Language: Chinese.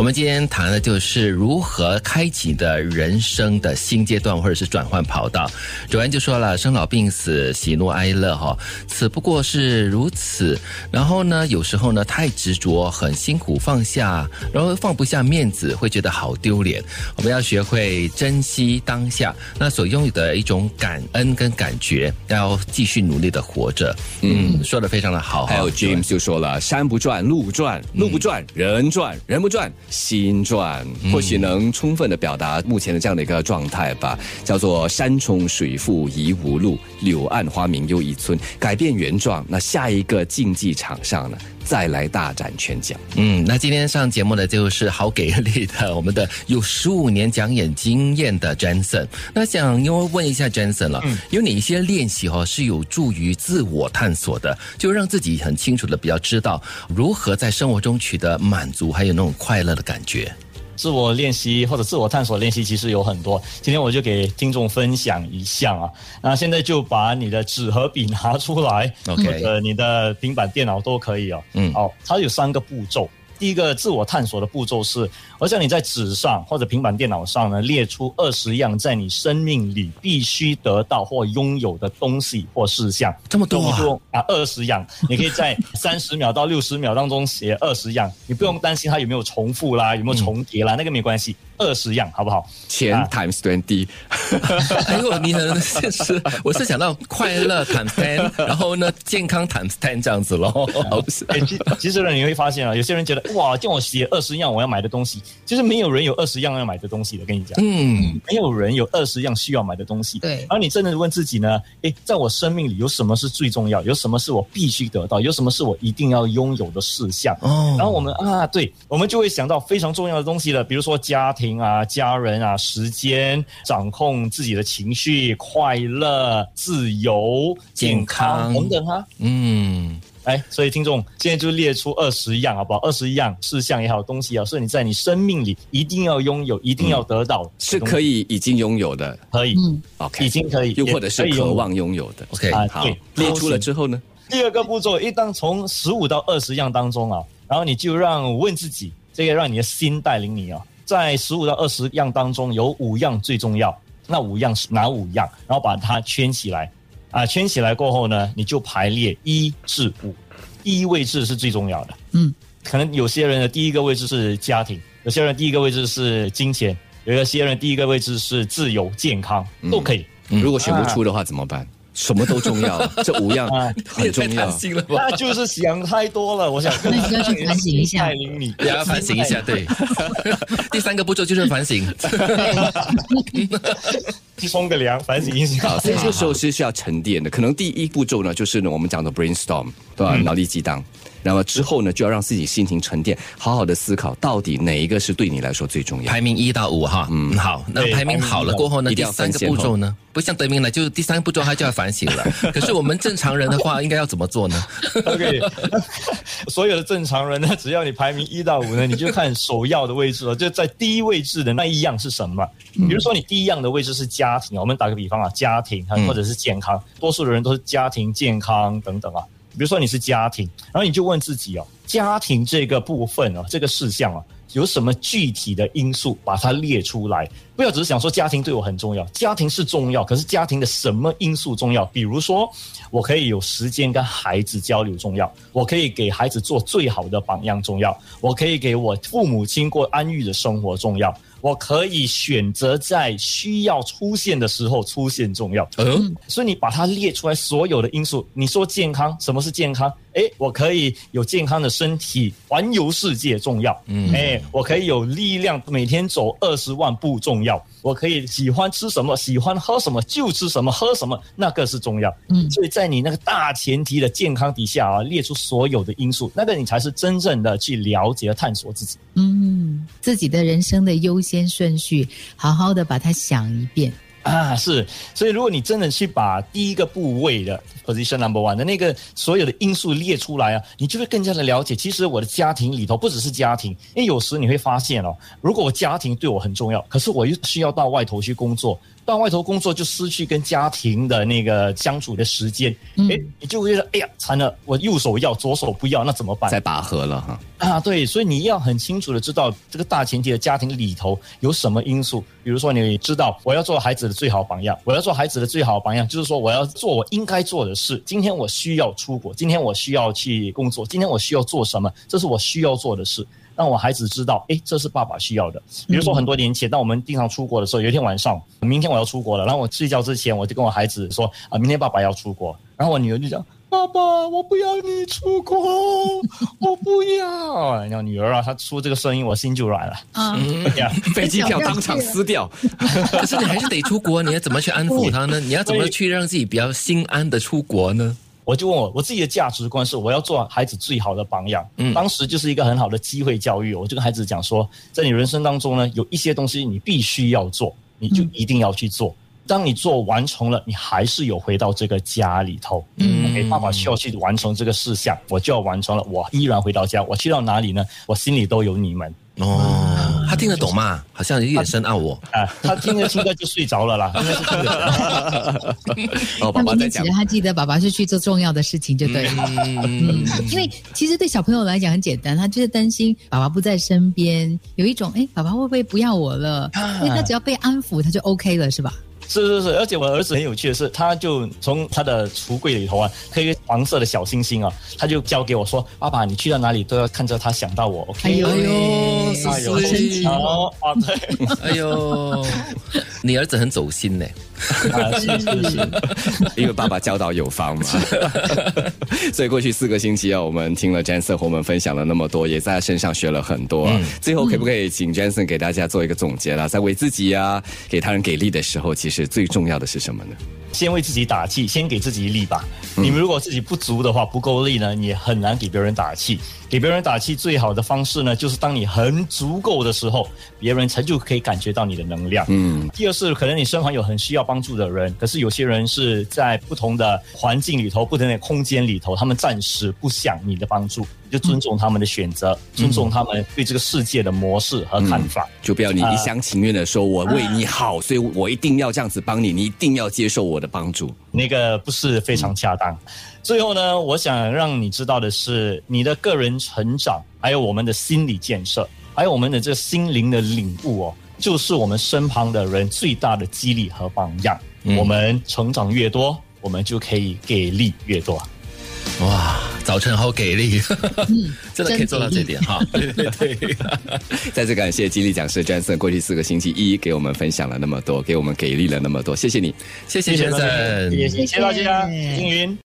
我们今天谈的就是如何开启的人生的新阶段，或者是转换跑道。主任就说了，生老病死、喜怒哀乐，哈，此不过是如此。然后呢，有时候呢，太执着，很辛苦放下，然后放不下面子，会觉得好丢脸。我们要学会珍惜当下，那所拥有的一种感恩跟感觉，要继续努力的活着。嗯，说的非常的好。还有 James 就说了，山不转路转，路不转人转，人不转心转。或许能充分的表达目前的这样的一个状态吧，叫做山重水复疑无路，柳暗花明又一村。改变原状，那下一个竞技场上呢？再来大展拳脚。嗯，那今天上节目的就是好给力的，我们的有十五年讲演经验的 Jensen。那想因为问一下 Jensen 了，有哪一些练习哈是有助于自我探索的？就让自己很清楚的比较知道如何在生活中取得满足，还有那种快乐的感觉。自我练习或者自我探索练习其实有很多，今天我就给听众分享一项啊。那现在就把你的纸和笔拿出来，OK，呃，你的平板电脑都可以哦。嗯，好，它有三个步骤。第一个自我探索的步骤是，我想你在纸上或者平板电脑上呢，列出二十样在你生命里必须得到或拥有的东西或事项。这么多啊！二十样，你可以在 三十秒到六十秒当中写二十样，你不用担心它有没有重复啦，有没有重叠啦，那个没关系。二十样好不好？钱 times twenty，哎呦，你很现实。我是想到快乐 times ten，然后呢，健康 times ten 这样子喽。哎，其其实呢，你会发现啊，有些人觉得哇，叫我写二十样我要买的东西，其实没有人有二十样要买的东西的。跟你讲，嗯，没有人有二十样需要买的东西。对。然后你真的问自己呢，哎，在我生命里有什么是最重要？有什么是我必须得到？有什么是我一定要拥有的事项？哦。然后我们啊，对，我们就会想到非常重要的东西了，比如说家庭。啊，家人啊，时间，掌控自己的情绪，快乐、自由、健康等等哈。嗯，哎，所以听众现在就列出二十样，好不好？二十样事项也好，东西也好，是你在你生命里一定要拥有、一定要得到，是可以已经拥有的，可以，嗯，OK，已经可以，又或者是渴望拥有的，OK，好，列出了之后呢？第二个步骤，一旦从十五到二十样当中啊，然后你就让问自己，这个让你的心带领你啊。在十五到二十样当中，有五样最重要。那五样是哪五样？然后把它圈起来，啊，圈起来过后呢，你就排列一至五。第一位置是最重要的。嗯，可能有些人的第一个位置是家庭，有些人第一个位置是金钱，有一些人第一个位置是自由健康，都可以。如果选不出的话怎么办？什么都重要，这五样很重要。那就是想太多了。我想那你要去反省一下，也要反省一下。对，第三个步骤就是反省，去冲个凉，反省一下。所以这个时候是需要沉淀的。可能第一步骤呢，就是呢我们讲的 brainstorm，对吧？脑力激荡。那么之后呢，就要让自己心情沉淀，好好的思考，到底哪一个是对你来说最重要？排名一到五哈，嗯，好，那排名好了过后呢，第三个步骤呢，不像德明了，就是第三个步骤他就要反省了。可是我们正常人的话，应该要怎么做呢？OK，所有的正常人呢，只要你排名一到五呢，你就看首要的位置了，就在第一位置的那一样是什么？比如说你第一样的位置是家庭，我们打个比方啊，家庭或者是健康，多数的人都是家庭、健康等等啊。比如说你是家庭，然后你就问自己哦，家庭这个部分哦，这个事项啊，有什么具体的因素，把它列出来。不要只是想说家庭对我很重要，家庭是重要，可是家庭的什么因素重要？比如说，我可以有时间跟孩子交流重要，我可以给孩子做最好的榜样重要，我可以给我父母亲过安逸的生活重要。我可以选择在需要出现的时候出现重要，嗯，所以你把它列出来所有的因素，你说健康，什么是健康？哎，我可以有健康的身体环游世界重要，嗯，哎，我可以有力量每天走二十万步重要，我可以喜欢吃什么喜欢喝什么就吃什么喝什么那个是重要，嗯，所以在你那个大前提的健康底下啊，列出所有的因素，那个你才是真正的去了解和探索自己，嗯，自己的人生的优先顺序，好好的把它想一遍。啊，是，所以如果你真的去把第一个部位的 position number one 的那个所有的因素列出来啊，你就会更加的了解。其实我的家庭里头不只是家庭，因为有时你会发现哦，如果我家庭对我很重要，可是我又需要到外头去工作。到外头工作就失去跟家庭的那个相处的时间，哎、你就会觉得哎呀惨了，我右手要左手不要，那怎么办？在拔河了哈。啊，对，所以你要很清楚的知道这个大前提的家庭里头有什么因素。比如说，你知道我要做孩子的最好榜样，我要做孩子的最好榜样，就是说我要做我应该做的事。今天我需要出国，今天我需要去工作，今天我需要做什么，这是我需要做的事。让我孩子知道，哎，这是爸爸需要的。比如说很多年前，当我们经常出国的时候，有一天晚上，明天我要出国了，然后我睡觉之前，我就跟我孩子说，啊，明天爸爸要出国，然后我女儿就讲。爸爸，我不要你出国，我不要。然后女儿啊，她出这个声音，我心就软了。啊，呀，飞机票当场撕掉，可是你还是得出国，你要怎么去安抚她呢？你要怎么去让自己比较心安的出国呢？我就问我，我自己的价值观是我要做孩子最好的榜样。嗯当时就是一个很好的机会教育，我就跟孩子讲说，在你人生当中呢，有一些东西你必须要做，你就一定要去做。当你做完成了，你还是有回到这个家里头。嗯 OK，爸爸需要去完成这个事项，我就要完成了，我依然回到家。我去到哪里呢？我心里都有你们。哦，他听得懂吗？好像有点深奥哦。啊，他听着听着就睡着了啦，他爸在讲明天起来，他记得爸爸是去做重要的事情就对了。嗯，因为其实对小朋友来讲很简单，他就是担心爸爸不在身边，有一种哎，爸爸会不会不要我了？因为他只要被安抚，他就 OK 了，是吧？是是是，而且我儿子很有趣的是，他就从他的橱柜里头啊，刻一个黄色的小星星啊，他就交给我说：“爸爸，你去到哪里都要看着他想到我。”OK，哎呦哎呦，哎呦，啊，对，哎呦，你儿子很走心呢。啊，是是是，因为 爸爸教导有方嘛，所以过去四个星期啊，我们听了 Jensen 和我们分享了那么多，也在他身上学了很多、啊。最后可不可以请 Jensen 给大家做一个总结啦？在为自己啊，给他人给力的时候，其实最重要的是什么呢？先为自己打气，先给自己力吧。你们如果自己不足的话，不够力呢，你也很难给别人打气。给别人打气最好的方式呢，就是当你很足够的时候，别人才就可以感觉到你的能量。嗯，第二是可能你身旁有很需要帮助的人，可是有些人是在不同的环境里头、不同的空间里头，他们暂时不想你的帮助，你就尊重他们的选择，尊重他们对这个世界的模式和看法。就不要你一厢情愿的说我为你好，所以我一定要这样子帮你，你一定要接受我的帮助。那个不是非常恰当。最后呢，我想让你知道的是，你的个人成长，还有我们的心理建设，还有我们的这心灵的领悟哦，就是我们身旁的人最大的激励和榜样。我们成长越多，我们就可以给力越多。哇，早晨好给力，嗯，真的可以做到这点哈。对 对对，再次感谢激励讲师 Jason 过去四个星期一给我们分享了那么多，给我们给力了那么多，谢谢你。谢谢先谢谢大家，生。谢谢大家，谢谢星云。